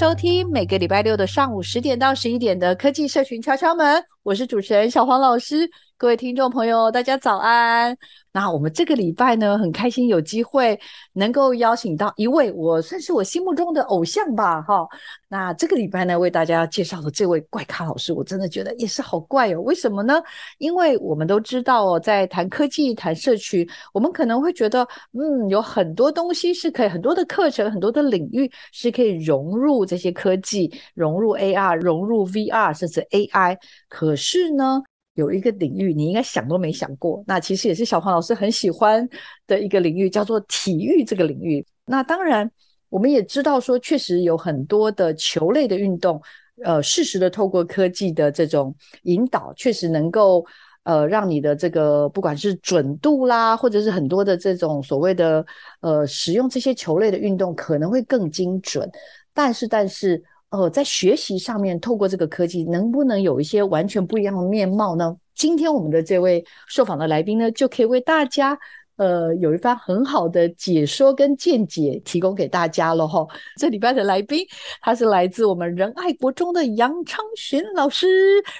收听每个礼拜六的上午十点到十一点的科技社群敲敲门，我是主持人小黄老师。各位听众朋友，大家早安。那我们这个礼拜呢，很开心有机会能够邀请到一位我算是我心目中的偶像吧，哈。那这个礼拜呢，为大家介绍的这位怪咖老师，我真的觉得也是好怪哦。为什么呢？因为我们都知道哦，在谈科技、谈社群，我们可能会觉得，嗯，有很多东西是可以，很多的课程、很多的领域是可以融入这些科技，融入 AR、融入 VR，甚至 AI。可是呢，有一个领域，你应该想都没想过，那其实也是小黄老师很喜欢的一个领域，叫做体育这个领域。那当然，我们也知道说，确实有很多的球类的运动，呃，适时的透过科技的这种引导，确实能够呃让你的这个不管是准度啦，或者是很多的这种所谓的呃使用这些球类的运动可能会更精准。但是，但是。呃，在学习上面，透过这个科技，能不能有一些完全不一样的面貌呢？今天我们的这位受访的来宾呢，就可以为大家，呃，有一番很好的解说跟见解，提供给大家了哈。这礼拜的来宾，他是来自我们仁爱国中的杨昌寻老师。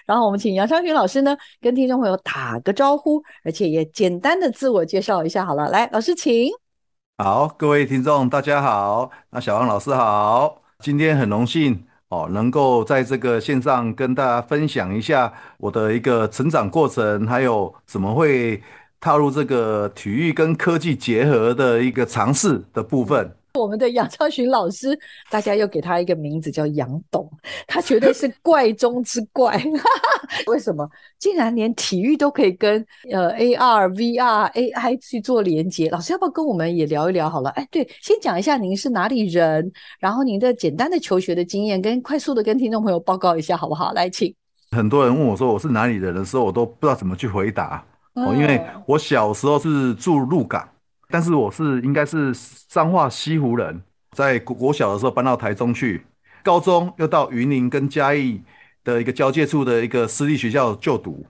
然后我们请杨昌寻老师呢，跟听众朋友打个招呼，而且也简单的自我介绍一下好了。来，老师请。好，各位听众大家好，那小王老师好。今天很荣幸哦，能够在这个线上跟大家分享一下我的一个成长过程，还有怎么会踏入这个体育跟科技结合的一个尝试的部分。我们的杨昌寻老师，大家又给他一个名字叫杨董，他绝对是怪中之怪。为什么？竟然连体育都可以跟呃 AR、VR、AI 去做连接？老师要不要跟我们也聊一聊？好了，哎，对，先讲一下您是哪里人，然后您的简单的求学的经验，跟快速的跟听众朋友报告一下，好不好？来，请。很多人问我说我是哪里人的时候，我都不知道怎么去回答哦，因为我小时候是住鹿港。但是我是应该是彰化西湖人，在国小的时候搬到台中去，高中又到云林跟嘉义的一个交界处的一个私立学校就读，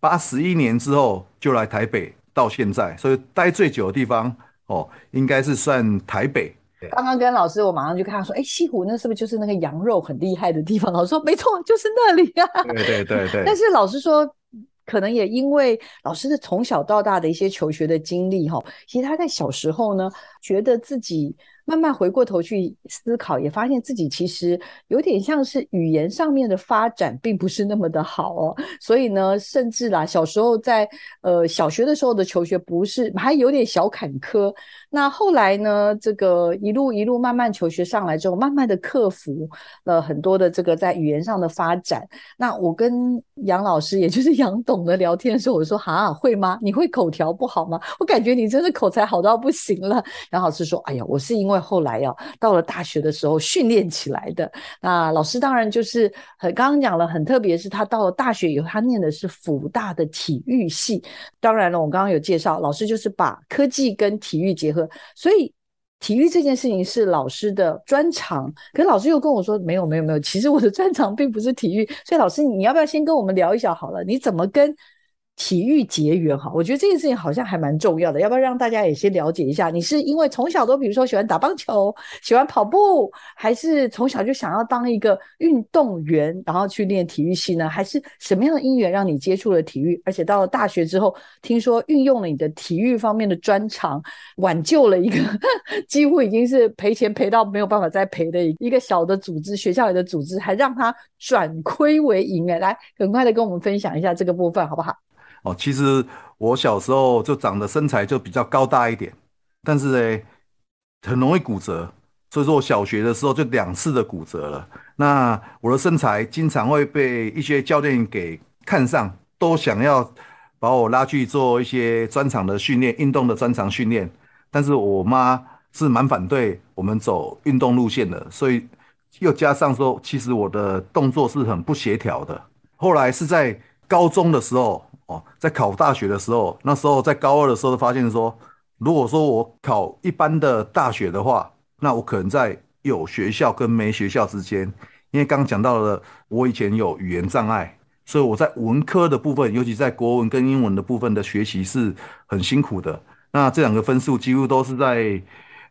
八十一年之后就来台北，到现在，所以待最久的地方哦，应该是算台北。刚刚跟老师，我马上就跟他说，哎，西湖那是不是就是那个羊肉很厉害的地方？老师说没错，就是那里呀、啊。对对对对。但是老师说。可能也因为老师的从小到大的一些求学的经历，哈，其实他在小时候呢，觉得自己。慢慢回过头去思考，也发现自己其实有点像是语言上面的发展并不是那么的好哦。所以呢，甚至啦，小时候在呃小学的时候的求学不是还有点小坎坷。那后来呢，这个一路一路慢慢求学上来之后，慢慢的克服了很多的这个在语言上的发展。那我跟杨老师，也就是 杨董的聊天的时候，我说哈，会吗？你会口条不好吗？我感觉你真的口才好到不行了。杨老师说，哎呀，我是因为。后来呀，到了大学的时候训练起来的。那老师当然就是很刚刚讲了，很特别是他到了大学以后，他念的是辅大的体育系。当然了，我刚刚有介绍，老师就是把科技跟体育结合，所以体育这件事情是老师的专长。可是老师又跟我说，没有没有没有，其实我的专长并不是体育。所以老师，你要不要先跟我们聊一下好了？你怎么跟体育结缘哈，我觉得这件事情好像还蛮重要的，要不要让大家也先了解一下？你是因为从小都比如说喜欢打棒球、喜欢跑步，还是从小就想要当一个运动员，然后去练体育系呢？还是什么样的因缘让你接触了体育？而且到了大学之后，听说运用了你的体育方面的专长，挽救了一个 几乎已经是赔钱赔到没有办法再赔的一个小的组织，学校里的组织，还让它转亏为盈哎！来，很快的跟我们分享一下这个部分好不好？哦，其实我小时候就长得身材就比较高大一点，但是呢，很容易骨折，所以说我小学的时候就两次的骨折了。那我的身材经常会被一些教练给看上，都想要把我拉去做一些专长的训练，运动的专长训练。但是我妈是蛮反对我们走运动路线的，所以又加上说，其实我的动作是很不协调的。后来是在高中的时候。哦，在考大学的时候，那时候在高二的时候，发现说，如果说我考一般的大学的话，那我可能在有学校跟没学校之间，因为刚刚讲到了，我以前有语言障碍，所以我在文科的部分，尤其在国文跟英文的部分的学习是很辛苦的。那这两个分数几乎都是在，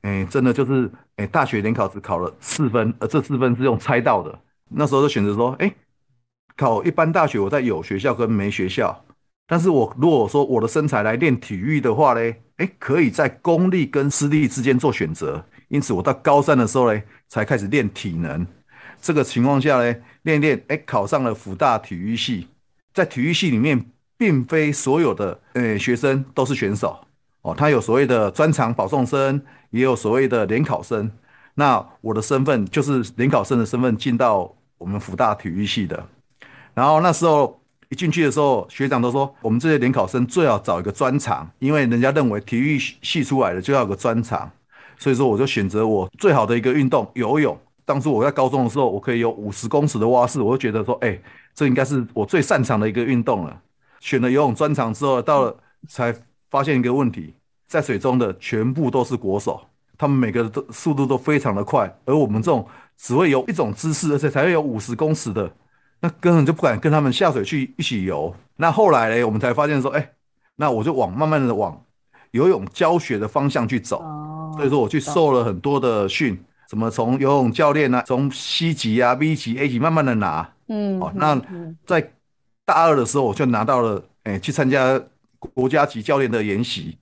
哎，真的就是，哎，大学联考只考了四分，而这四分是用猜到的。那时候就选择说，哎，考一般大学，我在有学校跟没学校。但是我如果说我的身材来练体育的话呢，哎，可以在公立跟私立之间做选择。因此我到高三的时候呢，才开始练体能。这个情况下呢，练一练，哎，考上了辅大体育系。在体育系里面，并非所有的呃学生都是选手哦，他有所谓的专长保送生，也有所谓的联考生。那我的身份就是联考生的身份进到我们辅大体育系的。然后那时候。一进去的时候，学长都说我们这些联考生最好找一个专长，因为人家认为体育系出来的就要有个专长，所以说我就选择我最好的一个运动游泳。当初我在高中的时候，我可以有五十公尺的蛙式，我就觉得说，哎，这应该是我最擅长的一个运动了。选了游泳专长之后，到了才发现一个问题，在水中的全部都是国手，他们每个都速度都非常的快，而我们这种只会有一种姿势，而且才会有五十公尺的。那根本就不敢跟他们下水去一起游。那后来呢，我们才发现说，哎，那我就往慢慢的往游泳教学的方向去走。所以说我去受了很多的训，什么从游泳教练啊，从 C 级啊、B 级、A 级慢慢的拿。嗯。哦，那在大二的时候我就拿到了，哎，去参加国家级教练的研习。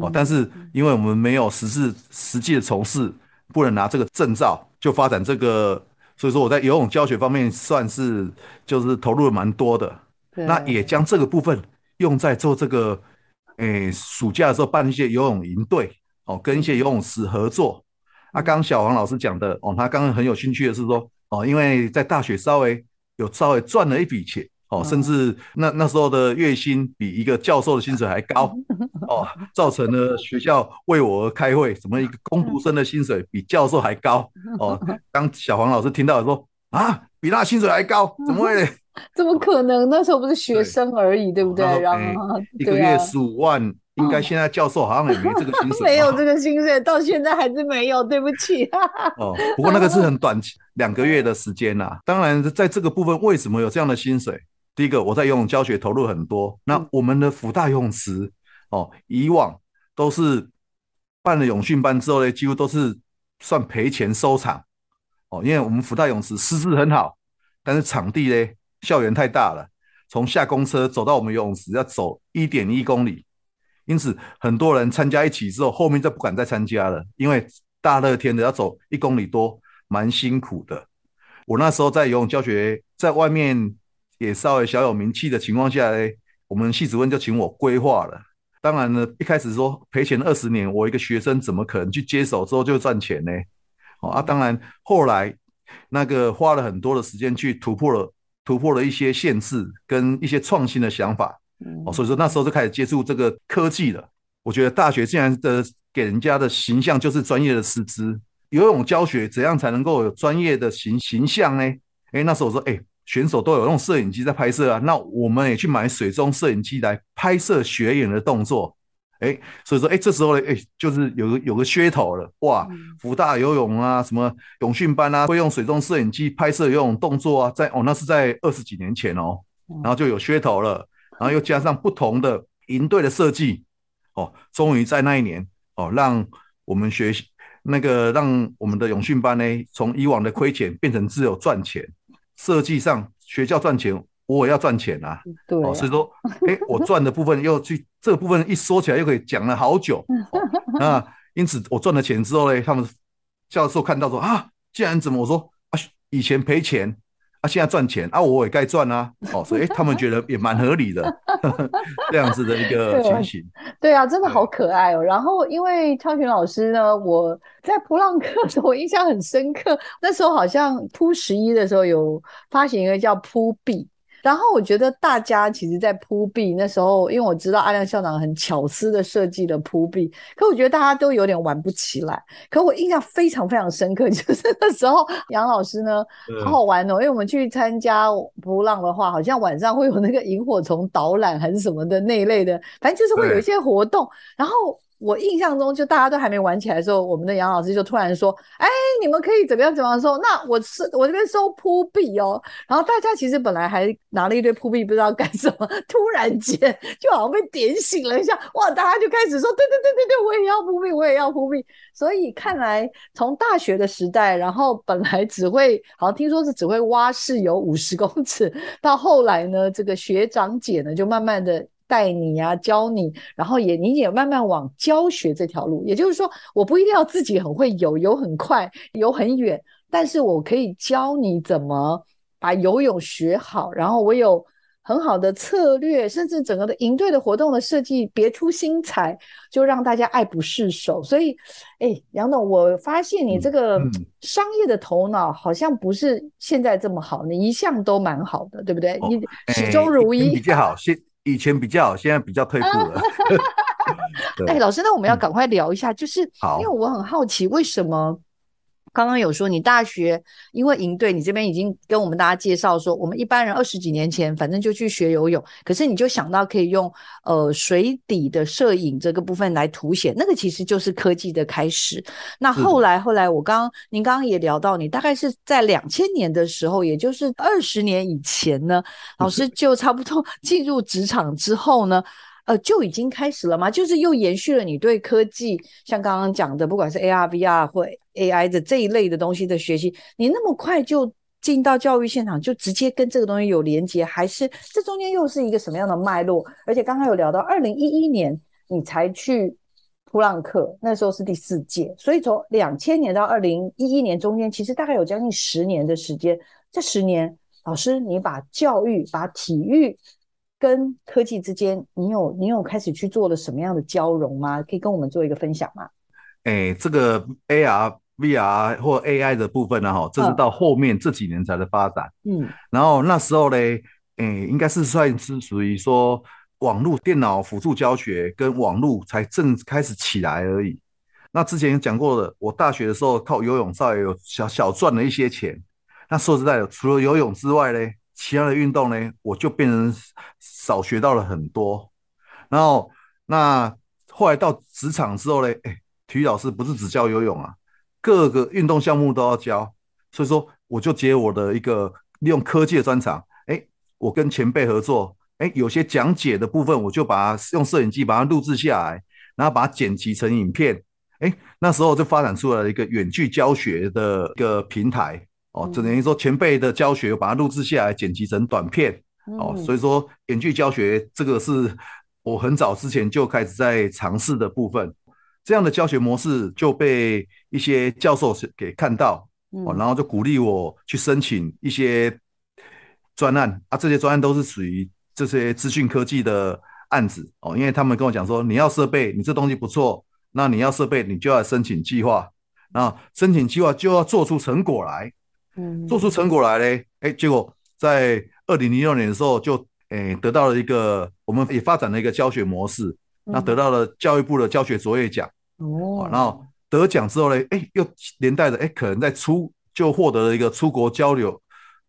哦，但是因为我们没有实质实际的从事，不能拿这个证照，就发展这个。所以说我在游泳教学方面算是就是投入了蛮多的，那也将这个部分用在做这个，诶，暑假的时候办一些游泳营队，哦，跟一些游泳池合作。啊，刚刚小王老师讲的，哦，他刚刚很有兴趣的是说，哦，因为在大学稍微有稍微赚了一笔钱。哦，甚至那那时候的月薪比一个教授的薪水还高，哦，造成了学校为我而开会，什么一个工读生的薪水比教授还高，哦，当小黄老师听到说啊，比那薪水还高，怎么会？怎么可能？那时候不是学生而已，对，不对？然后、欸、一个月十五万。应该现在教授好像也没这个薪水，没有这个薪水，到现在还是没有，对不起。哦，不过那个是很短期，两个月的时间呐。当然，在这个部分为什么有这样的薪水？第一个，我在游泳教学投入很多。那我们的福大游泳池哦，以往都是办了泳训班之后呢，几乎都是算赔钱收场哦，因为我们福大游泳池师资很好，但是场地呢，校园太大了，从下公车走到我们游泳池要走一点一公里。因此，很多人参加一起之后，后面就不敢再参加了，因为大热天的要走一公里多，蛮辛苦的。我那时候在游泳教学，在外面也稍微小有名气的情况下呢，我们系主任就请我规划了。当然呢，一开始说赔钱二十年，我一个学生怎么可能去接手之后就赚钱呢？哦啊，当然后来那个花了很多的时间去突破了，突破了一些限制跟一些创新的想法。哦，所以说那时候就开始接触这个科技了。我觉得大学竟然的给人家的形象就是专业的师资，游泳教学怎样才能够有专业的形形象呢？哎，那时候我说，哎，选手都有用摄影机在拍摄啊，那我们也去买水中摄影机来拍摄学员的动作。哎，所以说，哎，这时候呢，哎，就是有个有个噱头了，哇，福大游泳啊，什么泳训班啊，会用水中摄影机拍摄游泳动作啊，在哦，那是在二十几年前哦，然后就有噱头了。然后又加上不同的营队的设计，哦，终于在那一年哦，让我们学习那个让我们的永训班呢，从以往的亏钱变成只有赚钱。设计上学校赚钱，我也要赚钱啊。对啊，哦，所以说，哎，我赚的部分又去这个部分一说起来又可以讲了好久。哦、那因此我赚了钱之后呢，他们教授看到说啊，既然怎么我说啊，以前赔钱。啊，现在赚钱啊，我也该赚啊，哦，所以、欸、他们觉得也蛮合理的，这样子的一个情形。对啊，真的好可爱哦。然后因为昌群老师呢，我在普朗克的时候，我印象很深刻，那时候好像铺十一的时候有发行一个叫铺币。然后我觉得大家其实，在铺币那时候，因为我知道阿亮校长很巧思的设计了铺币，可我觉得大家都有点玩不起来。可我印象非常非常深刻，就是那时候杨老师呢，好好玩哦，因为我们去参加噗浪的话，好像晚上会有那个萤火虫导览还是什么的那一类的，反正就是会有一些活动，然后。我印象中，就大家都还没玩起来的时候，我们的杨老师就突然说：“哎，你们可以怎么样怎么样说？那我是我这边收铺币哦。”然后大家其实本来还拿了一堆铺币，不知道干什么，突然间就好像被点醒了一下，哇！大家就开始说：“对对对对对，我也要铺币，我也要铺币。”所以看来从大学的时代，然后本来只会好像听说是只会挖室友五十公尺，到后来呢，这个学长姐呢就慢慢的。带你啊，教你，然后也你也慢慢往教学这条路。也就是说，我不一定要自己很会游，游很快，游很远，但是我可以教你怎么把游泳学好。然后我有很好的策略，甚至整个的营队的活动的设计别出心裁，就让大家爱不释手。所以，哎，杨董，我发现你这个商业的头脑好像不是现在这么好，你一向都蛮好的，对不对？哦、你始终如一，比较好，以前比较好，现在比较退步了。哎、欸，老师，那我们要赶快聊一下，嗯、就是因为我很好奇，为什么刚刚有说你大学因为营队，你这边已经跟我们大家介绍说，我们一般人二十几年前反正就去学游泳，可是你就想到可以用呃水底的摄影这个部分来凸显，那个其实就是科技的开始。那后来后来，我刚刚您刚刚也聊到，你大概是在两千年的时候，也就是二十年以前呢，老师就差不多进入职场之后呢。呃，就已经开始了吗？就是又延续了你对科技，像刚刚讲的，不管是 AR、VR 或 AI 的这一类的东西的学习，你那么快就进到教育现场，就直接跟这个东西有连接，还是这中间又是一个什么样的脉络？而且刚刚有聊到，二零一一年你才去普朗克，那时候是第四届，所以从两千年到二零一一年中间，其实大概有将近十年的时间。这十年，老师你把教育、把体育。跟科技之间，你有你有开始去做了什么样的交融吗？可以跟我们做一个分享吗？哎、这个 AR、VR 或 AI 的部分呢，哈，这是到后面这几年才的发展。嗯，然后那时候呢，哎、欸，应该是算是属于说网络电脑辅助教学跟网络才正开始起来而已。那之前讲过的，我大学的时候靠游泳稍微有小小赚了一些钱。那说实在的，除了游泳之外呢？其他的运动呢，我就变成少学到了很多。然后，那后来到职场之后呢，哎，体育老师不是只教游泳啊，各个运动项目都要教。所以说，我就接我的一个利用科技的专长，哎，我跟前辈合作，哎，有些讲解的部分，我就把它用摄影机把它录制下来，然后把它剪辑成影片。哎，那时候就发展出来了一个远距教学的一个平台。哦，只能说前辈的教学，把它录制下来，剪辑成短片。哦，所以说远距教学这个是我很早之前就开始在尝试的部分。这样的教学模式就被一些教授给看到，哦，然后就鼓励我去申请一些专案啊。这些专案都是属于这些资讯科技的案子哦，因为他们跟我讲说，你要设备，你这东西不错，那你要设备，你就要申请计划，那申请计划就要做出成果来。嗯，做出成果来嘞，哎，结果在二零零六年的时候就，就诶得到了一个，我们也发展了一个教学模式，那得到了教育部的教学卓越奖，哦，然后得奖之后呢，哎，又连带着哎，可能在出就获得了一个出国交流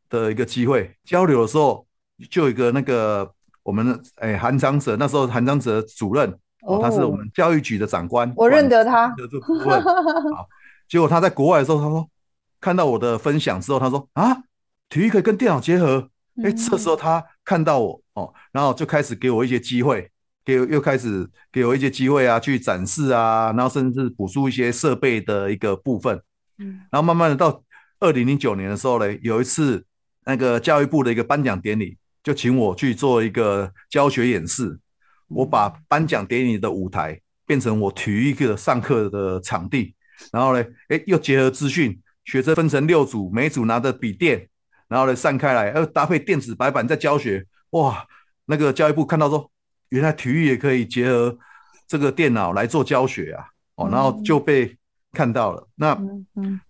的一个机会，交流的时候就有一个那个我们的哎韩章哲，那时候韩章哲主任，哦，他是我们教育局的长官，我认得他，的这部分，好，结果他在国外的时候，他说。看到我的分享之后，他说：“啊，体育可以跟电脑结合。”哎，这时候他看到我，哦，然后就开始给我一些机会，给又开始给我一些机会啊，去展示啊，然后甚至补助一些设备的一个部分。嗯，然后慢慢的到二零零九年的时候呢，有一次那个教育部的一个颁奖典礼，就请我去做一个教学演示。我把颁奖典礼的舞台变成我体育课上课的场地，然后呢，哎，又结合资讯，学生分成六组，每组拿着笔电，然后呢散开来，呃，搭配电子白板在教学。哇，那个教育部看到说，原来体育也可以结合这个电脑来做教学啊，哦，然后就被看到了。那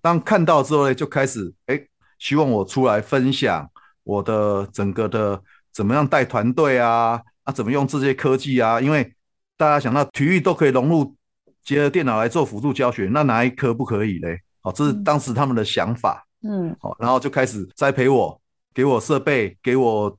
当看到之后呢，就开始哎，希望我出来分享我的整个的怎么样带团队啊，啊，怎么用这些科技啊？因为大家想到体育都可以融入结合电脑来做辅助教学，那哪一科不可以嘞？哦，这是当时他们的想法。嗯，好，然后就开始栽培我，给我设备，给我。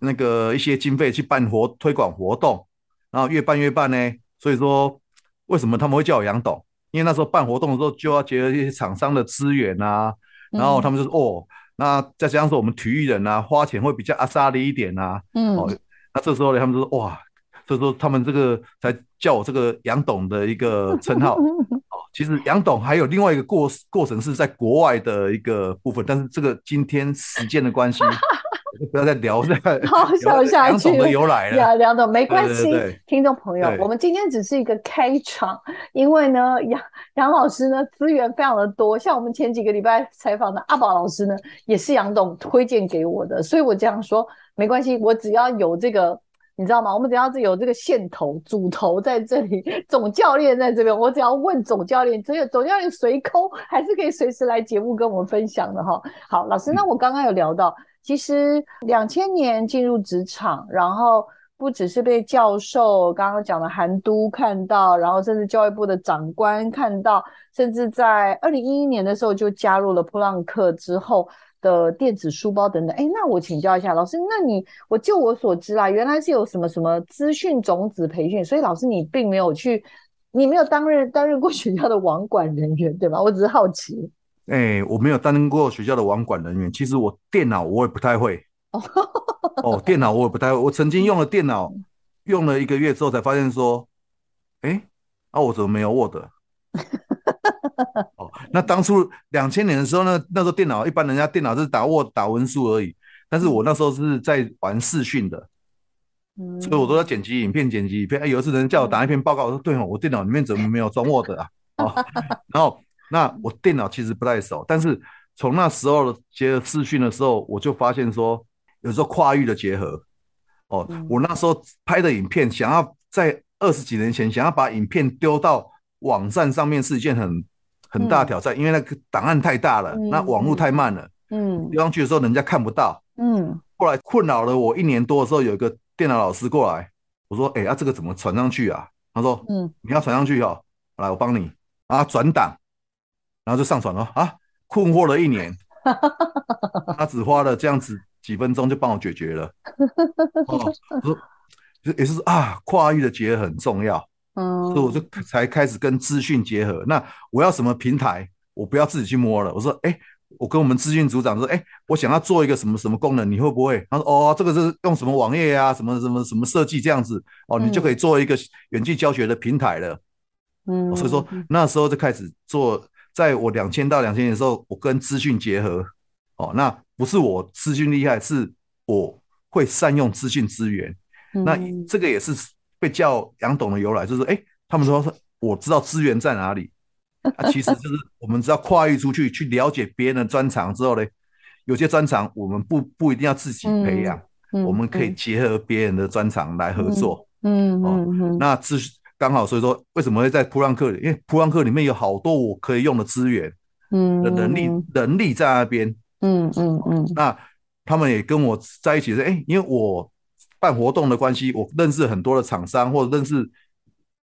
那个一些经费去办活推广活动，然后越办越办呢。所以说，为什么他们会叫我杨董？因为那时候办活动的时候就要结合一些厂商的资源啊，然后他们就说哦，那再加上说我们体育人啊，花钱会比较阿莎力一点啊。嗯，哦，那这时候呢，他们就说哇，所以说他们这个才叫我这个杨董的一个称号。哦，其实杨董还有另外一个过过程是在国外的一个部分，但是这个今天时间的关系。不要再聊这个，好笑下去。梁董的由来了，梁董没关系。听众朋友，我们今天只是一个开场，因为呢，杨杨老师呢资源非常的多，像我们前几个礼拜采访的阿宝老师呢，也是杨董推荐给我的，所以我这样说没关系，我只要有这个，你知道吗？我们只要是有这个线头主头在这里，总教练在这边，我只要问总教练，只有总教练随空还是可以随时来节目跟我们分享的哈。好，老师，那我刚刚有聊到。其实两千年进入职场，然后不只是被教授刚刚讲的韩都看到，然后甚至教育部的长官看到，甚至在二零一一年的时候就加入了普朗克之后的电子书包等等。哎，那我请教一下老师，那你我就我所知啦，原来是有什么什么资讯种子培训，所以老师你并没有去，你没有担任担任过学校的网管人员对吧？我只是好奇。哎、欸，我没有担任过学校的网管人员。其实我电脑我也不太会。哦，电脑我也不太会。我曾经用了电脑，用了一个月之后才发现说，哎、欸，啊，我怎么没有 Word？哦，那当初两千年的时候呢，那时候电脑一般人家电脑是打 Word 打文书而已，但是我那时候是在玩视讯的，所以我都在剪辑影片，剪辑影片。哎、欸，有一次人叫我打一篇报告，我说对哦，我电脑里面怎么没有装 Word 啊？哦，然后。那我电脑其实不太熟，但是从那时候结合视讯的时候，我就发现说，有时候跨域的结合，哦，我那时候拍的影片，想要在二十几年前想要把影片丢到网站上面是一件很很大的挑战，因为那个档案太大了，那网络太慢了，嗯，丢上去的时候人家看不到，嗯，后来困扰了我一年多的时候，有一个电脑老师过来，我说，哎，啊，这个怎么传上去啊？他说，嗯，你要传上去哦，来，我帮你。啊，转档。然后就上传了啊！困惑了一年，他只花了这样子几分钟就帮我解决了。哦，说也是啊，跨域的结合很重要。嗯，所以我就才开始跟资讯结合。那我要什么平台？我不要自己去摸了。我说，哎，我跟我们资讯组长说，哎，我想要做一个什么什么功能，你会不会？他说，哦，这个是用什么网页啊，什么什么什么设计这样子，哦，你就可以做一个远距教学的平台了。嗯，所以说那时候就开始做。在我两千到两千年的时候，我跟资讯结合，哦，那不是我资讯厉害，是我会善用资讯资源。嗯、那这个也是被叫杨董的由来，就是哎，他们说我知道资源在哪里，啊，其实就是我们只要跨越出去，去了解别人的专长之后呢，有些专长我们不不一定要自己培养，我们可以结合别人的专长来合作。嗯，嗯，那资刚好，所以说为什么会在普朗克里？因为普朗克里面有好多我可以用的资源，嗯，的能力能力在那边，嗯嗯嗯。那他们也跟我在一起是，哎，因为我办活动的关系，我认识很多的厂商，或者认识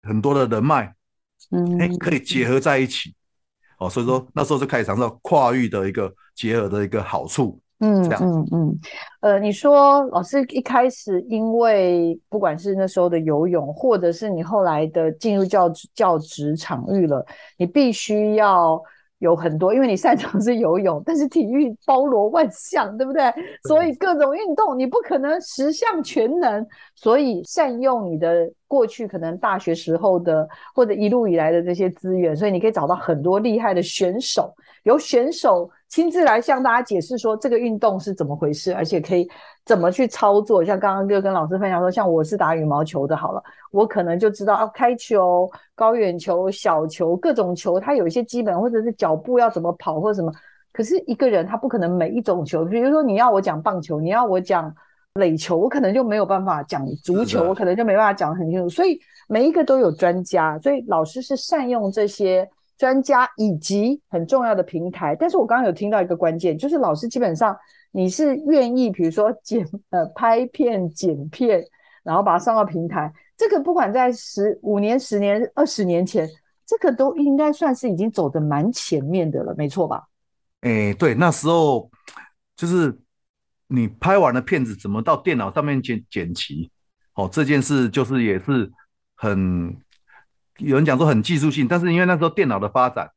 很多的人脉，嗯，哎，可以结合在一起。哦，所以说那时候就开始尝到跨域的一个结合的一个好处。嗯嗯嗯，呃，你说老师一开始因为不管是那时候的游泳，或者是你后来的进入教职教职场域了，你必须要有很多，因为你擅长是游泳，但是体育包罗万象，对不对？所以各种运动你不可能十项全能，所以善用你的过去可能大学时候的或者一路以来的这些资源，所以你可以找到很多厉害的选手，由选手亲自来向大家解释说这个运动是怎么回事，而且可以怎么去操作。像刚刚哥跟老师分享说，像我是打羽毛球的，好了，我可能就知道啊，开球、高远球、小球各种球，它有一些基本或者是脚步要怎么跑或者什么。可是一个人他不可能每一种球，比如说你要我讲棒球，你要我讲垒球，我可能就没有办法讲足球，我可能就没办法讲得很清楚。所以每一个都有专家，所以老师是善用这些。专家以及很重要的平台，但是我刚刚有听到一个关键，就是老师基本上你是愿意，比如说剪呃拍片、剪片，然后把它上到平台，这个不管在十五年、十年、二十年前，这个都应该算是已经走得蛮前面的了，没错吧？哎，对，那时候就是你拍完了片子，怎么到电脑上面剪剪辑？哦，这件事就是也是很。有人讲说很技术性，但是因为那时候电脑的发展，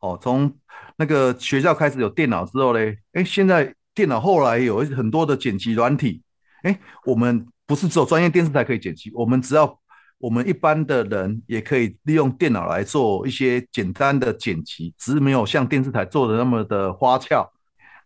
哦，从那个学校开始有电脑之后嘞，哎，现在电脑后来有很多的剪辑软体，哎，我们不是只有专业电视台可以剪辑，我们只要我们一般的人也可以利用电脑来做一些简单的剪辑，只是没有像电视台做的那么的花俏。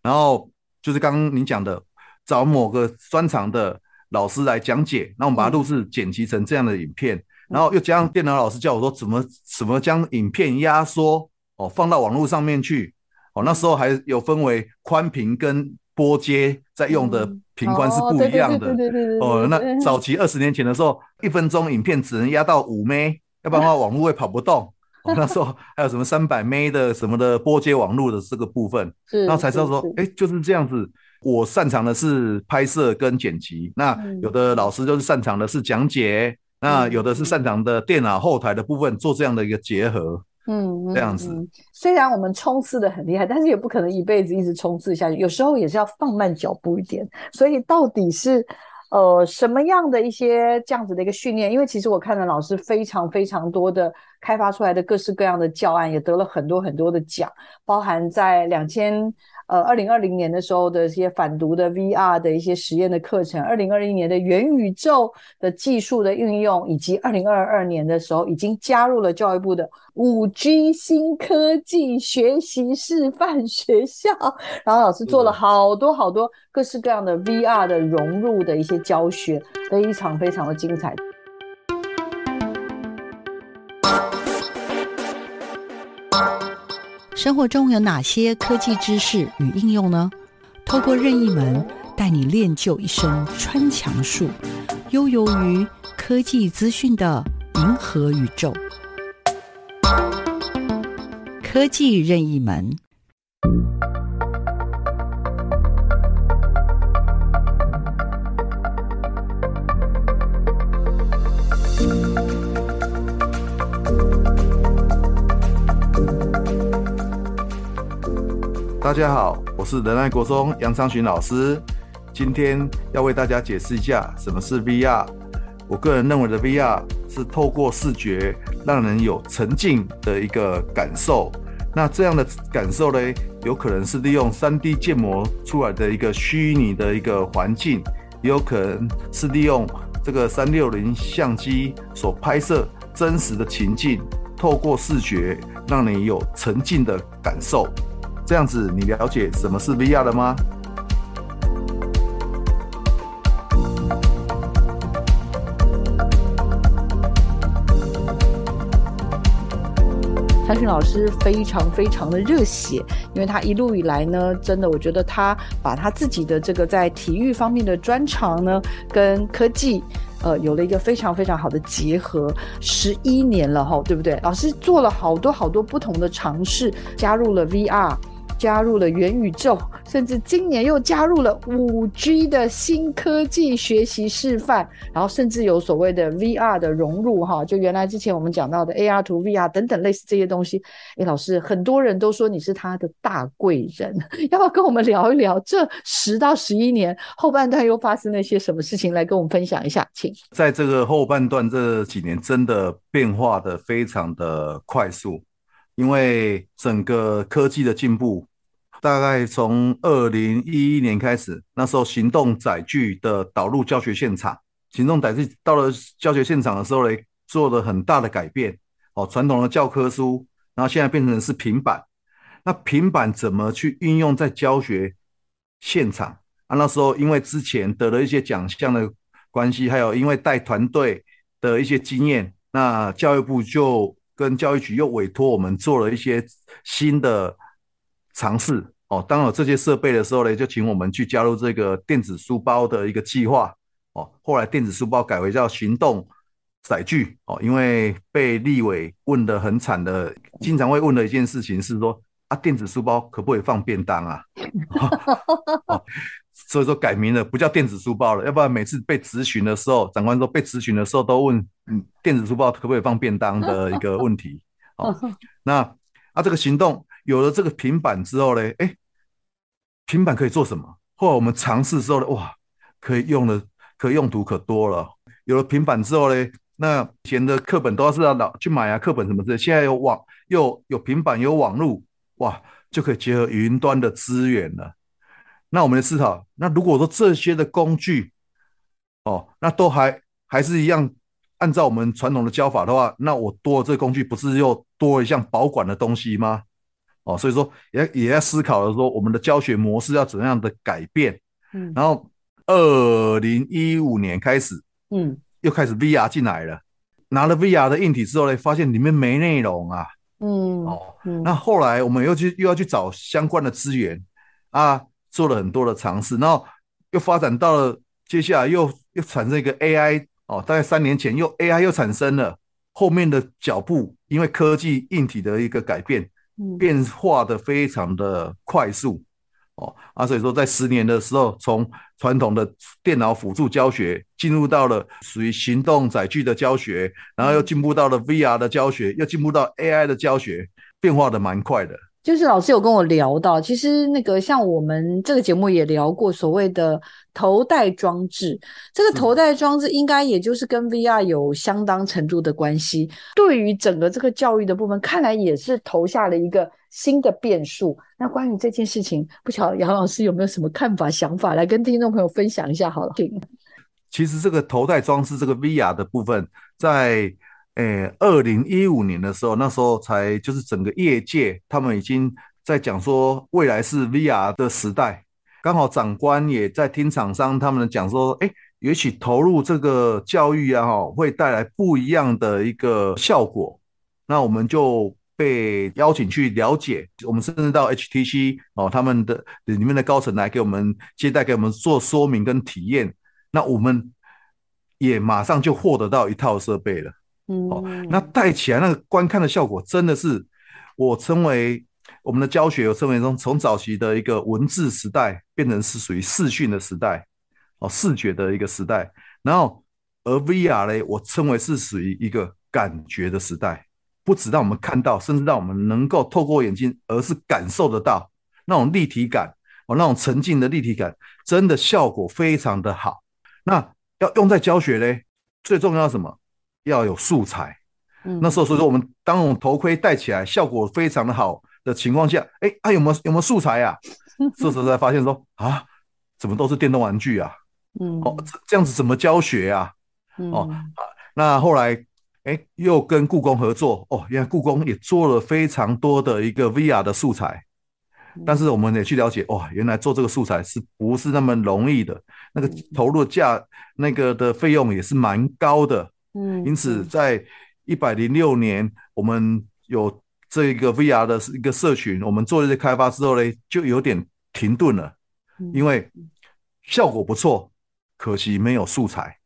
然后就是刚刚你讲的，找某个专长的老师来讲解，那我们把它录制剪辑成这样的影片。然后又加上电脑老师叫我说怎么怎么将影片压缩哦，放到网络上面去哦。那时候还有分为宽屏跟波接在用的频宽是不一样的哦。那早期二十年前的时候，一分钟影片只能压到五 M，要不然的话网络会跑不动。那时候 还有什么三百 M 的什么的波接网络的这个部分，然后才知道说，哎，就是这样子。我擅长的是拍摄跟剪辑，那有的老师就是擅长的是讲解。那有的是擅长的电脑后台的部分，做这样的一个结合，嗯，这样子。虽然我们冲刺的很厉害，但是也不可能一辈子一直冲刺下去，有时候也是要放慢脚步一点。所以到底是呃什么样的一些这样子的一个训练？因为其实我看了老师非常非常多的开发出来的各式各样的教案，也得了很多很多的奖，包含在两千。呃，二零二零年的时候的一些反毒的 VR 的一些实验的课程，二零二一年的元宇宙的技术的运用，以及二零二二年的时候已经加入了教育部的五 G 新科技学习示范学校，然后老师做了好多好多各式各样的 VR 的融入的一些教学，非常非常的精彩。生活中有哪些科技知识与应用呢？透过任意门带你练就一身穿墙术，悠游于科技资讯的银河宇宙。科技任意门。大家好，我是仁爱国中杨昌寻老师，今天要为大家解释一下什么是 VR。我个人认为的 VR 是透过视觉让人有沉浸的一个感受。那这样的感受呢，有可能是利用 3D 建模出来的一个虚拟的一个环境，也有可能是利用这个360相机所拍摄真实的情境，透过视觉让你有沉浸的感受。这样子，你了解什么是 VR 了吗？昌寻老师非常非常的热血，因为他一路以来呢，真的，我觉得他把他自己的这个在体育方面的专长呢，跟科技，呃，有了一个非常非常好的结合，十一年了哈，对不对？老师做了好多好多不同的尝试，加入了 VR。加入了元宇宙，甚至今年又加入了五 G 的新科技学习示范，然后甚至有所谓的 VR 的融入哈，就原来之前我们讲到的 AR to VR 等等类似这些东西。诶，老师，很多人都说你是他的大贵人，要不要跟我们聊一聊这十到十一年后半段又发生了一些什么事情？来跟我们分享一下，请。在这个后半段这几年，真的变化的非常的快速。因为整个科技的进步，大概从二零一一年开始，那时候行动载具的导入教学现场，行动载具到了教学现场的时候呢，做了很大的改变。哦，传统的教科书，然后现在变成是平板。那平板怎么去运用在教学现场啊？那时候因为之前得了一些奖项的关系，还有因为带团队的一些经验，那教育部就跟教育局又委托我们做了一些新的尝试。哦，当有这些设备的时候呢，就请我们去加入这个电子书包的一个计划。哦，后来电子书包改为叫行动载具。哦，因为被立委问得很惨的，经常会问的一件事情是说啊，电子书包可不可以放便当啊？哦，所以说改名了，不叫电子书包了，要不然每次被咨询的时候，长官说被咨询的时候都问，嗯，电子书包可不可以放便当的一个问题。哦，那啊，这个行动有了这个平板之后呢，哎，平板可以做什么？后来我们尝试之后呢，哇，可以用的，可用途可多了。有了平板之后呢，那以前的课本都要是要老去买啊，课本什么之类，现在有网，又有平板，有网络，哇，就可以结合云端的资源了。那我们来思考，那如果说这些的工具，哦，那都还还是一样，按照我们传统的教法的话，那我多了这个工具，不是又多了一项保管的东西吗？哦，所以说也也在思考的说，我们的教学模式要怎样的改变。嗯，然后二零一五年开始，嗯，又开始 VR 进来了，拿了 VR 的硬体之后呢，发现里面没内容啊。嗯，哦，那后来我们又去又要去找相关的资源啊。做了很多的尝试，然后又发展到了接下来又又产生一个 AI 哦，大概三年前又 AI 又产生了，后面的脚步因为科技硬体的一个改变，变化的非常的快速哦啊，所以说在十年的时候，从传统的电脑辅助教学进入到了属于行动载具的教学，然后又进步到了 VR 的教学，又进步到 AI 的教学，变化的蛮快的。就是老师有跟我聊到，其实那个像我们这个节目也聊过所谓的头戴装置，这个头戴装置应该也就是跟 VR 有相当程度的关系。对于整个这个教育的部分，看来也是投下了一个新的变数。那关于这件事情，不晓得杨老师有没有什么看法、想法，来跟听众朋友分享一下？好了，其实这个头戴装置这个 VR 的部分，在。诶，二零一五年的时候，那时候才就是整个业界他们已经在讲说未来是 VR 的时代，刚好长官也在听厂商他们讲说，诶，也许投入这个教育啊，哈，会带来不一样的一个效果。那我们就被邀请去了解，我们甚至到 HTC 哦，他们的里面的高层来给我们接待，给我们做说明跟体验。那我们也马上就获得到一套设备了。嗯，哦，那带起来那个观看的效果，真的是我称为我们的教学，我称为从从早期的一个文字时代，变成是属于视讯的时代，哦，视觉的一个时代。然后而 VR 嘞，我称为是属于一个感觉的时代，不止让我们看到，甚至让我们能够透过眼睛，而是感受得到那种立体感，哦，那种沉浸的立体感，真的效果非常的好。那要用在教学嘞，最重要的什么？要有素材，嗯，那时候所以说我们当我们头盔戴起来效果非常的好的情况下，哎，啊有没有有没有素材啊？这时候才发现说啊，怎么都是电动玩具啊？嗯，哦，这样子怎么教学啊？哦，那后来哎又跟故宫合作，哦，原来故宫也做了非常多的一个 VR 的素材，但是我们也去了解，哇，原来做这个素材是不是那么容易的？那个投入价那个的费用也是蛮高的。嗯，因此在一百零六年，我们有这一个 VR 的一个社群，我们做了这些开发之后呢，就有点停顿了，因为效果不错，可惜没有素材。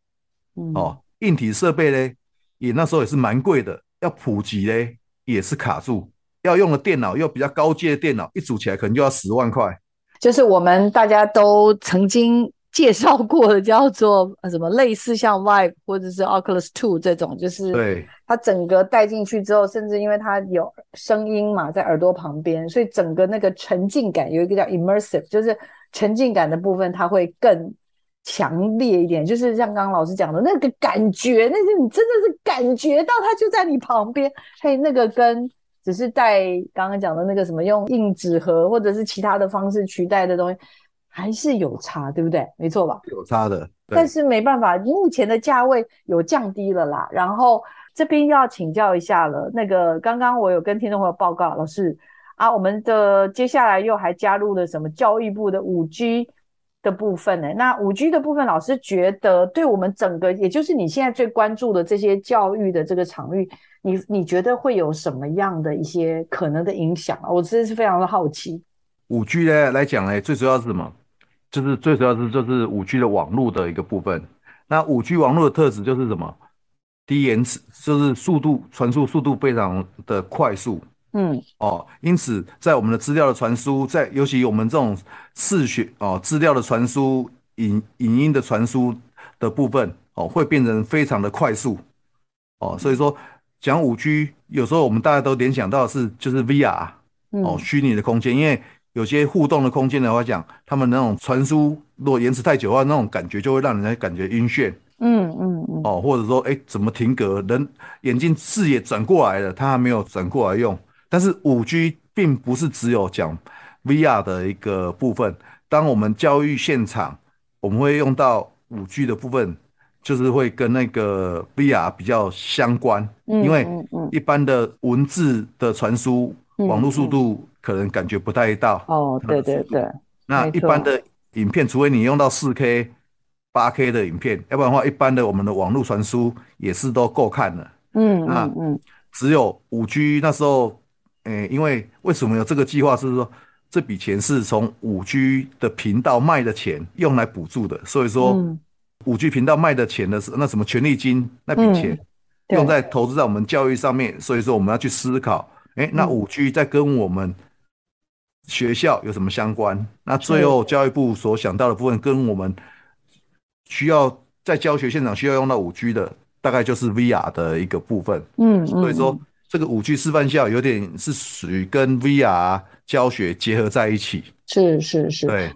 哦，硬体设备呢，也那时候也是蛮贵的，要普及呢也是卡住，要用的电脑又比较高阶的电脑，一组起来可能就要十万块。就是我们大家都曾经。介绍过的 叫做什么类似像 Vive 或者是 Oculus Two 这种，就是对它整个带进去之后，甚至因为它有声音嘛，在耳朵旁边，所以整个那个沉浸感有一个叫 immersive，就是沉浸感的部分，它会更强烈一点。就是像刚刚老师讲的那个感觉，那是你真的是感觉到它就在你旁边。嘿，那个跟只是带刚刚讲的那个什么用硬纸盒或者是其他的方式取代的东西，还是有差，对不对？没错吧？有差的，但是没办法，目前的价位有降低了啦。然后这边要请教一下了，那个刚刚我有跟听众朋友报告，老师啊，我们的接下来又还加入了什么教育部的五 G。的部分呢？那五 G 的部分，老师觉得对我们整个，也就是你现在最关注的这些教育的这个场域，你你觉得会有什么样的一些可能的影响啊？我真的是非常的好奇。五 G 呢来讲呢，最主要是什么？就是最主要是就是五 G 的网络的一个部分。那五 G 网络的特质就是什么？低延迟，就是速度传输速度非常的快速。嗯哦，因此在我们的资料的传输，在尤其我们这种视觉哦资料的传输、影影音的传输的部分哦，会变成非常的快速哦。所以说讲五 G，有时候我们大家都联想到的是就是 VR 哦，虚拟的空间，因为有些互动的空间的话讲，他们那种传输如果延迟太久的话，那种感觉就会让人家感觉晕眩。嗯嗯嗯。哦，或者说哎，怎么停格？人眼睛视野转过来了，他还没有转过来用。但是五 G 并不是只有讲 VR 的一个部分。当我们教育现场，我们会用到五 G 的部分，就是会跟那个 VR 比较相关。嗯，因为一般的文字的传输，网络速度可能感觉不太到。哦，对对对。那一般的影片，除非你用到四 K、八 K 的影片，要不然的话，一般的我们的网络传输也是都够看了。嗯嗯嗯。只有五 G 那时候。诶，因为为什么有这个计划？是说这笔钱是从五 G 的频道卖的钱用来补助的，所以说五 G 频道卖的钱的是那什么权利金那笔钱用在投资在我们教育上面，所以说我们要去思考，诶，那五 G 在跟我们学校有什么相关？那最后教育部所想到的部分，跟我们需要在教学现场需要用到五 G 的，大概就是 VR 的一个部分。嗯，所以说。这个五 G 示范校有点是属于跟 VR 教学结合在一起，是是是，对。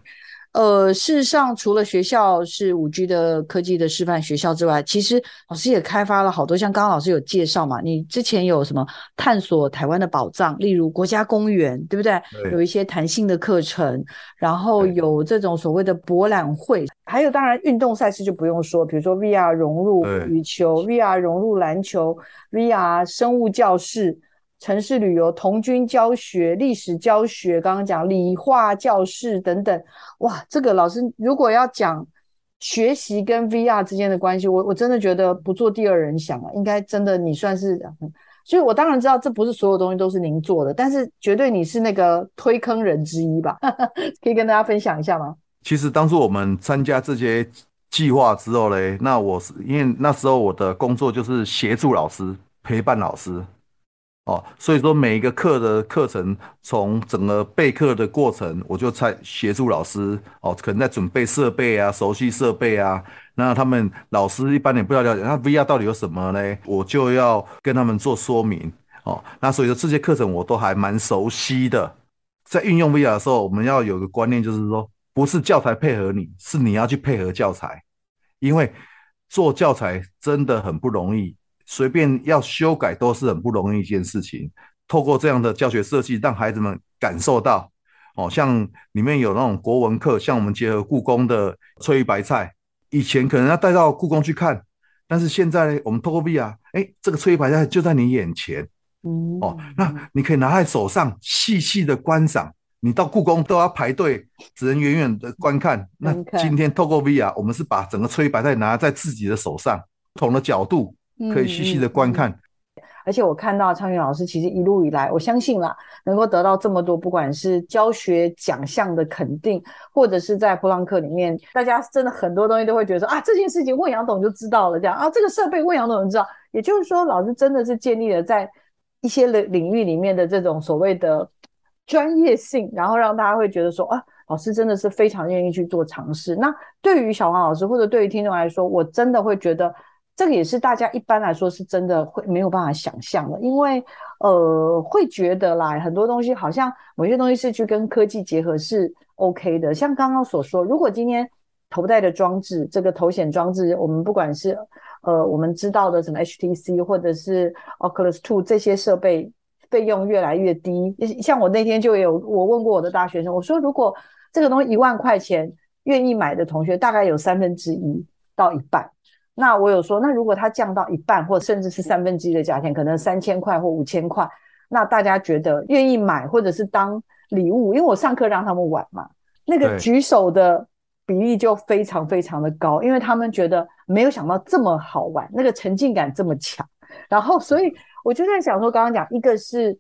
呃，事实上，除了学校是五 G 的科技的示范学校之外，其实老师也开发了好多，像刚刚老师有介绍嘛，你之前有什么探索台湾的宝藏，例如国家公园，对不对？对。有一些弹性的课程，然后有这种所谓的博览会，还有当然运动赛事就不用说，比如说 VR 融入羽球，VR 融入篮球，VR 生物教室。城市旅游、童军教学、历史教学，刚刚讲理化教室等等，哇，这个老师如果要讲学习跟 VR 之间的关系，我我真的觉得不做第二人想啊，应该真的你算是，所以我当然知道这不是所有东西都是您做的，但是绝对你是那个推坑人之一吧？可以跟大家分享一下吗？其实当初我们参加这些计划之后嘞，那我是因为那时候我的工作就是协助老师、陪伴老师。哦，所以说每一个课的课程，从整个备课的过程，我就在协助老师哦，可能在准备设备啊，熟悉设备啊。那他们老师一般也不要了解，那 VR 到底有什么呢？我就要跟他们做说明哦。那所以说这些课程我都还蛮熟悉的。在运用 VR 的时候，我们要有个观念，就是说不是教材配合你，是你要去配合教材，因为做教材真的很不容易。随便要修改都是很不容易一件事情。透过这样的教学设计，让孩子们感受到，哦，像里面有那种国文课，像我们结合故宫的翠玉白菜，以前可能要带到故宫去看，但是现在我们透过 VR，哎，这个翠玉白菜就在你眼前，哦，那你可以拿在手上细细的观赏。你到故宫都要排队，只能远远的观看。那今天透过 VR，我们是把整个翠玉白菜拿在自己的手上，不同的角度。可以细细的观看，嗯嗯，而且我看到昌云老师其实一路以来，我相信啦，能够得到这么多，不管是教学奖项的肯定，或者是在普朗克里面，大家真的很多东西都会觉得说啊，这件事情问杨董就知道了，这样啊，这个设备问杨董就知道。也就是说，老师真的是建立了在一些领领域里面的这种所谓的专业性，然后让大家会觉得说啊，老师真的是非常愿意去做尝试。那对于小黄老师或者对于听众来说，我真的会觉得。这个也是大家一般来说是真的会没有办法想象的，因为呃会觉得啦，很多东西好像某些东西是去跟科技结合是 OK 的。像刚刚所说，如果今天头戴的装置，这个头显装置，我们不管是呃我们知道的什么 HTC 或者是 Oculus Two 这些设备，费用越来越低。像我那天就有我问过我的大学生，我说如果这个东西一万块钱，愿意买的同学大概有三分之一到一半。那我有说，那如果它降到一半，或甚至是三分之一的价钱，可能三千块或五千块，那大家觉得愿意买，或者是当礼物？因为我上课让他们玩嘛，那个举手的比例就非常非常的高，因为他们觉得没有想到这么好玩，那个沉浸感这么强。然后，所以我就在想说，刚刚讲一个是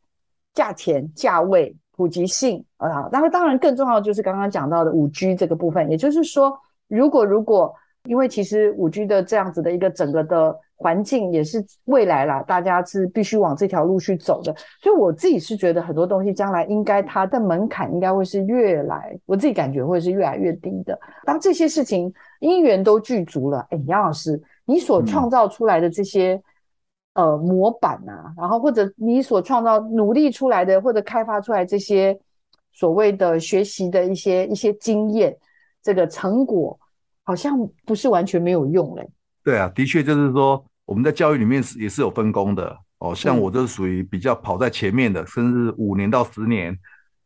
价钱、价位、普及性啊，然后当然更重要的就是刚刚讲到的五 G 这个部分，也就是说，如果如果。因为其实五 G 的这样子的一个整个的环境也是未来啦，大家是必须往这条路去走的。所以我自己是觉得很多东西将来应该它的门槛应该会是越来，我自己感觉会是越来越低的。当这些事情因缘都具足了，哎，杨老师，你所创造出来的这些、嗯、呃模板啊，然后或者你所创造努力出来的或者开发出来这些所谓的学习的一些一些经验，这个成果。好像不是完全没有用嘞。对啊，的确就是说，我们在教育里面是也是有分工的哦。像我就是属于比较跑在前面的，嗯、甚至五年到十年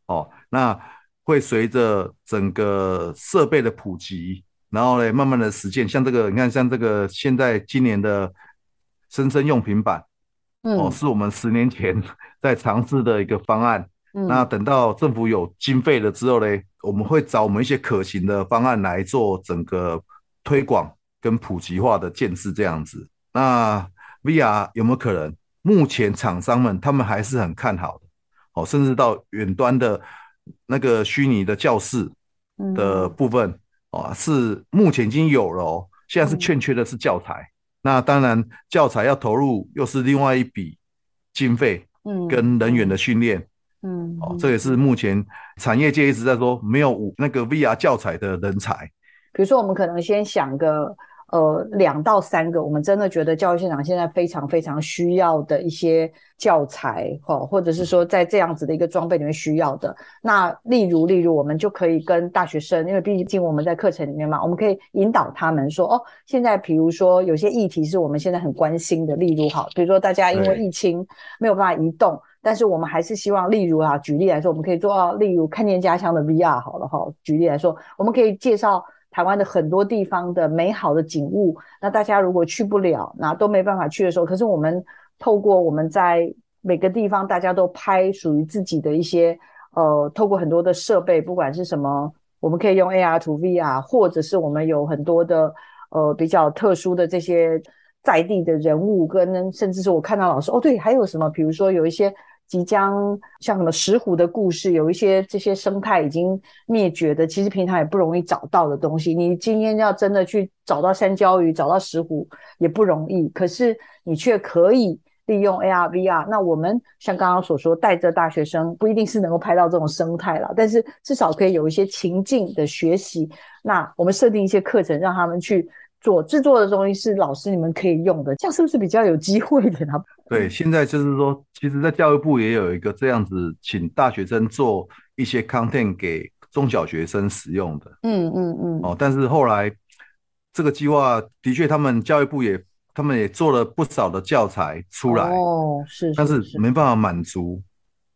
哦。那会随着整个设备的普及，然后呢，慢慢的实践。像这个，你看，像这个现在今年的生生用平板，嗯、哦，是我们十年前 在尝试的一个方案。嗯、那等到政府有经费了之后呢，我们会找我们一些可行的方案来做整个推广跟普及化的建设这样子。那 VR 有没有可能？目前厂商们他们还是很看好的，哦，甚至到远端的那个虚拟的教室的部分，哦、嗯，是目前已经有了哦。现在是欠缺的是教材，嗯、那当然教材要投入又是另外一笔经费，嗯，跟人员的训练。嗯，哦，这也是目前产业界一直在说没有那个 VR 教材的人才。比如说，我们可能先想个呃两到三个，我们真的觉得教育现场现在非常非常需要的一些教材，哈，或者是说在这样子的一个装备里面需要的。那例如，例如我们就可以跟大学生，因为毕竟我们在课程里面嘛，我们可以引导他们说，哦，现在比如说有些议题是我们现在很关心的，例如好，比如说大家因为疫情没有办法移动。但是我们还是希望，例如啊，举例来说，我们可以做到，例如看见家乡的 VR 好了哈。举例来说，我们可以介绍台湾的很多地方的美好的景物。那大家如果去不了，那都没办法去的时候，可是我们透过我们在每个地方，大家都拍属于自己的一些呃，透过很多的设备，不管是什么，我们可以用 AR to VR，或者是我们有很多的呃比较特殊的这些在地的人物，跟甚至是我看到老师哦，对，还有什么？比如说有一些。即将像什么石虎的故事，有一些这些生态已经灭绝的，其实平常也不容易找到的东西。你今天要真的去找到山椒鱼，找到石虎也不容易，可是你却可以利用 AR、VR。那我们像刚刚所说，带着大学生，不一定是能够拍到这种生态了，但是至少可以有一些情境的学习。那我们设定一些课程，让他们去。做制作的东西是老师你们可以用的，这样是不是比较有机会一点呢？对，现在就是说，其实，在教育部也有一个这样子，请大学生做一些 content 给中小学生使用的。嗯嗯嗯。哦，但是后来这个计划的确，他们教育部也，他们也做了不少的教材出来。哦，是，是。但是没办法满足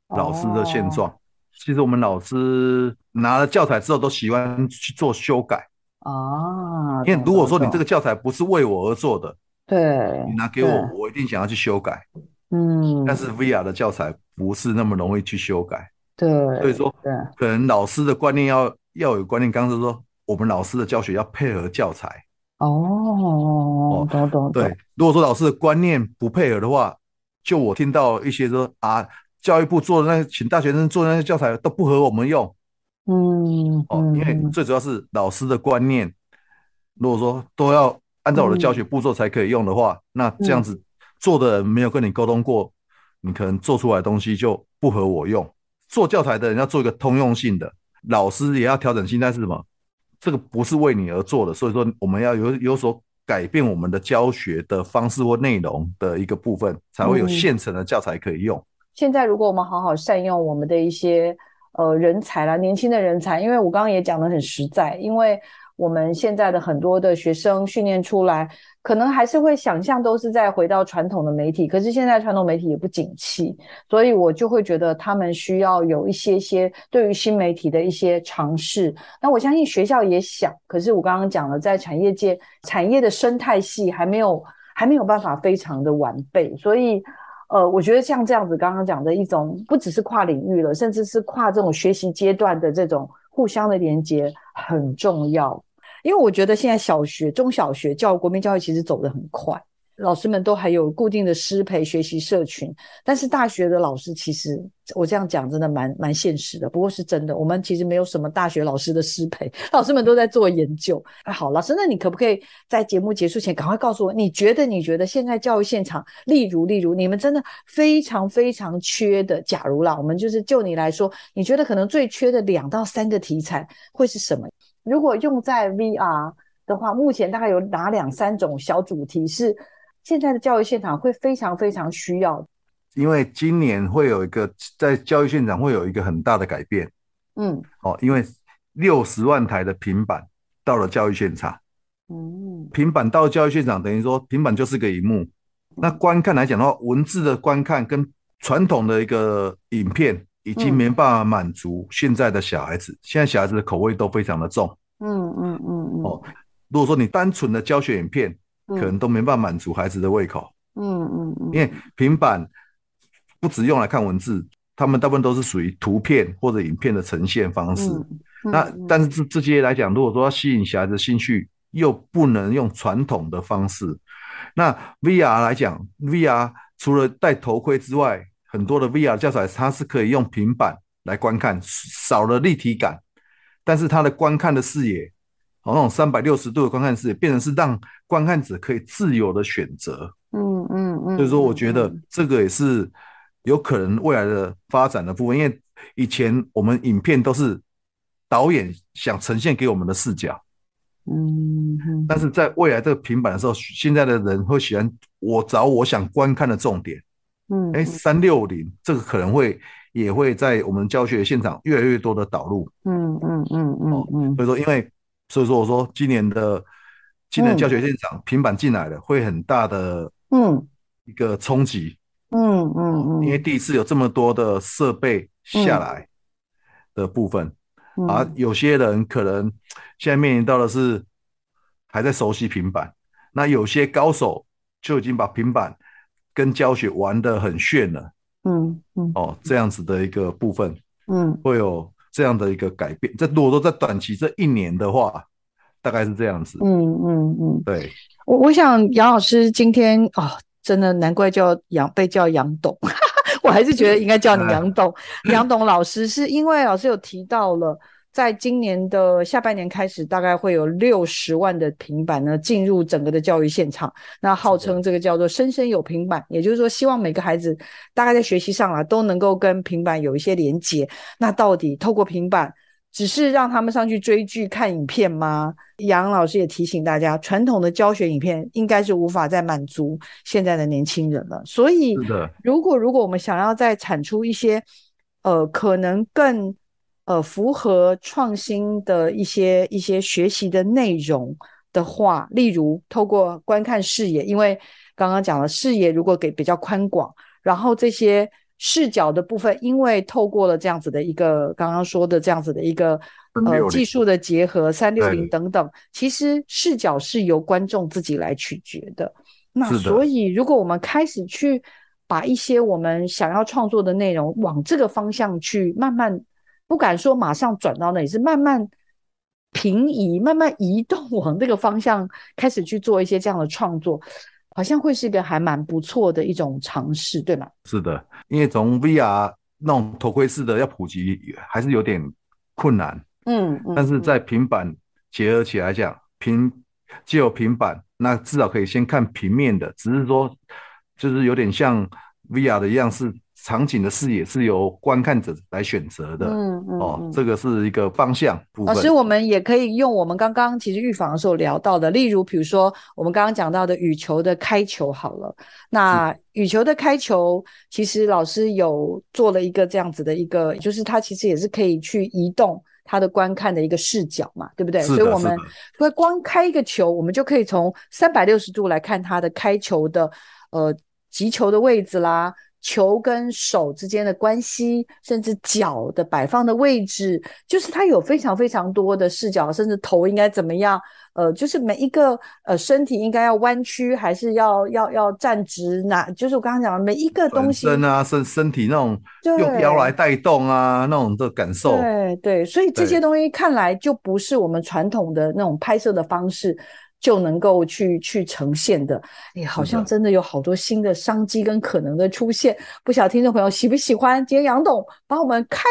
老师的现状。哦。其实我们老师拿了教材之后，都喜欢去做修改。啊，因为如果说你这个教材不是为我而做的，对，你拿给我，我一定想要去修改。嗯，但是 VR 的教材不是那么容易去修改。对，所以说，对，可能老师的观念要要有观念。刚刚是说，我们老师的教学要配合教材。哦，懂懂。对，如果说老师的观念不配合的话，就我听到一些说啊，教育部做的那些，请大学生做的那些教材都不合我们用。嗯，哦，因为最主要是老师的观念，如果说都要按照我的教学步骤才可以用的话，嗯、那这样子做的人没有跟你沟通过，嗯、你可能做出来的东西就不合我用。做教材的人要做一个通用性的，老师也要调整心态是什么？这个不是为你而做的，所以说我们要有有所改变我们的教学的方式或内容的一个部分，才会有现成的教材可以用。嗯、现在如果我们好好善用我们的一些。呃，人才啦，年轻的人才，因为我刚刚也讲得很实在，因为我们现在的很多的学生训练出来，可能还是会想象都是在回到传统的媒体，可是现在传统媒体也不景气，所以我就会觉得他们需要有一些些对于新媒体的一些尝试。那我相信学校也想，可是我刚刚讲了，在产业界，产业的生态系还没有还没有办法非常的完备，所以。呃，我觉得像这样子，刚刚讲的一种，不只是跨领域了，甚至是跨这种学习阶段的这种互相的连接很重要。因为我觉得现在小学、中小学教、国民教育其实走得很快。老师们都还有固定的师培学习社群，但是大学的老师其实我这样讲真的蛮蛮现实的，不过是真的，我们其实没有什么大学老师的师培，老师们都在做研究。好，老师，那你可不可以在节目结束前赶快告诉我，你觉得你觉得现在教育现场，例如例如你们真的非常非常缺的，假如啦，我们就是就你来说，你觉得可能最缺的两到三个题材会是什么？如果用在 VR 的话，目前大概有哪两三种小主题是？现在的教育现场会非常非常需要，因为今年会有一个在教育现场会有一个很大的改变，嗯，哦，因为六十万台的平板到了教育现场，嗯，平板到教育现场等于说平板就是个荧幕，那观看来讲的话，文字的观看跟传统的一个影片已经没办法满足现在的小孩子，嗯、现在小孩子的口味都非常的重，嗯嗯嗯嗯，哦，如果说你单纯的教学影片。可能都没办法满足孩子的胃口。嗯嗯嗯，因为平板不只用来看文字，他们大部分都是属于图片或者影片的呈现方式。嗯嗯、那但是这这些来讲，如果说要吸引小孩子兴趣，又不能用传统的方式，那 VR 来讲，VR 除了戴头盔之外，很多的 VR 教材它是可以用平板来观看，少了立体感，但是它的观看的视野。哦，那种三百六十度的观看视野，变成是让观看者可以自由的选择。嗯嗯嗯。所以说，我觉得这个也是有可能未来的发展的部分，因为以前我们影片都是导演想呈现给我们的视角。嗯嗯。但是在未来这个平板的时候，现在的人会喜欢我找我想观看的重点。嗯。哎，三六零这个可能会也会在我们教学现场越来越多的导入。嗯嗯嗯嗯嗯。所以说，因为所以说，我说今年的今年教学现场平板进来了，会很大的嗯。一个冲击，嗯嗯嗯，因为第一次有这么多的设备下来的部分，啊有些人可能现在面临到的是还在熟悉平板，那有些高手就已经把平板跟教学玩得很炫了，嗯嗯，哦，这样子的一个部分，嗯，会有。这样的一个改变，这如果说在短期这一年的话，大概是这样子。嗯嗯嗯，对。我我想杨老师今天哦，真的难怪叫杨被叫杨董，我还是觉得应该叫你 杨董。杨董老师是因为老师有提到了。在今年的下半年开始，大概会有六十万的平板呢进入整个的教育现场。那号称这个叫做“生生有平板”，也就是说，希望每个孩子大概在学习上啊都能够跟平板有一些连接。那到底透过平板，只是让他们上去追剧看影片吗？杨老师也提醒大家，传统的教学影片应该是无法再满足现在的年轻人了。所以，如果如果我们想要再产出一些，呃，可能更。呃，符合创新的一些一些学习的内容的话，例如透过观看视野，因为刚刚讲了视野如果给比较宽广，然后这些视角的部分，因为透过了这样子的一个刚刚说的这样子的一个呃技术的结合，三六零等等，其实视角是由观众自己来取决的。那所以，如果我们开始去把一些我们想要创作的内容往这个方向去慢慢。不敢说马上转到那里，是慢慢平移、慢慢移动 往这个方向开始去做一些这样的创作，好像会是一个还蛮不错的一种尝试，对吗？是的，因为从 VR 那种头盔式的要普及还是有点困难，嗯，嗯，但是在平板结合起来讲，平既有平板，那至少可以先看平面的，只是说就是有点像 VR 的一样是。场景的视野是由观看者来选择的，嗯嗯，哦，这个是一个方向部分。老师，我们也可以用我们刚刚其实预防的时候聊到的，例如比如说我们刚刚讲到的羽球的开球好了，那羽球的开球，其实老师有做了一个这样子的一个，就是它其实也是可以去移动它的观看的一个视角嘛，对不对？所以我们是的会光开一个球，我们就可以从三百六十度来看它的开球的呃击球的位置啦。球跟手之间的关系，甚至脚的摆放的位置，就是它有非常非常多的视角，甚至头应该怎么样？呃，就是每一个呃身体应该要弯曲，还是要要要站直？哪就是我刚刚讲的每一个东西，身啊，身身体那种用腰来带动啊，那种的感受。对对，所以这些东西看来就不是我们传统的那种拍摄的方式。就能够去去呈现的，哎，好像真的有好多新的商机跟可能的出现。不晓得听众朋友喜不喜欢？今天杨董帮我们开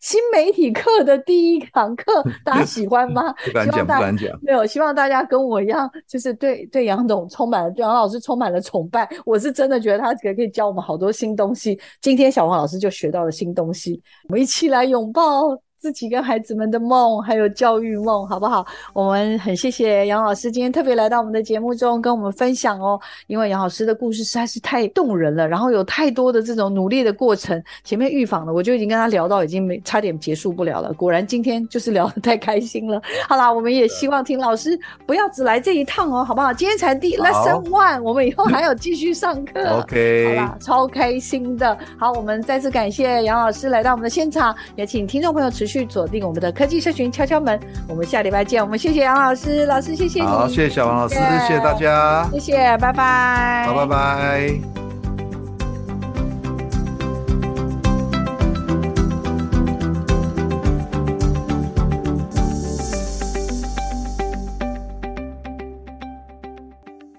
新媒体课的第一堂课，大家喜欢吗？不敢讲，不敢讲。没有，希望大家跟我一样，就是对对杨董充满了，对杨老师充满了崇拜。我是真的觉得他可可以教我们好多新东西。今天小王老师就学到了新东西，我们一起来拥抱自己跟孩子们的梦，还有教育梦，好不好？我们很谢谢杨老师今天特别来到我们的节目中跟我们分享哦。因为杨老师的故事实在是太动人了，然后有太多的这种努力的过程。前面预防了，我就已经跟他聊到已经没差点结束不了了。果然今天就是聊得太开心了。好啦，我们也希望听老师不要只来这一趟哦，好不好？今天才第 lesson one，我们以后还有继续上课。OK，好啦，超开心的。好，我们再次感谢杨老师来到我们的现场，也请听众朋友持续。去锁定我们的科技社群敲敲门，我们下礼拜见。我们谢谢杨老师，老师谢谢你，好，谢谢小王老师，谢谢大家，谢谢，拜拜，好，拜拜。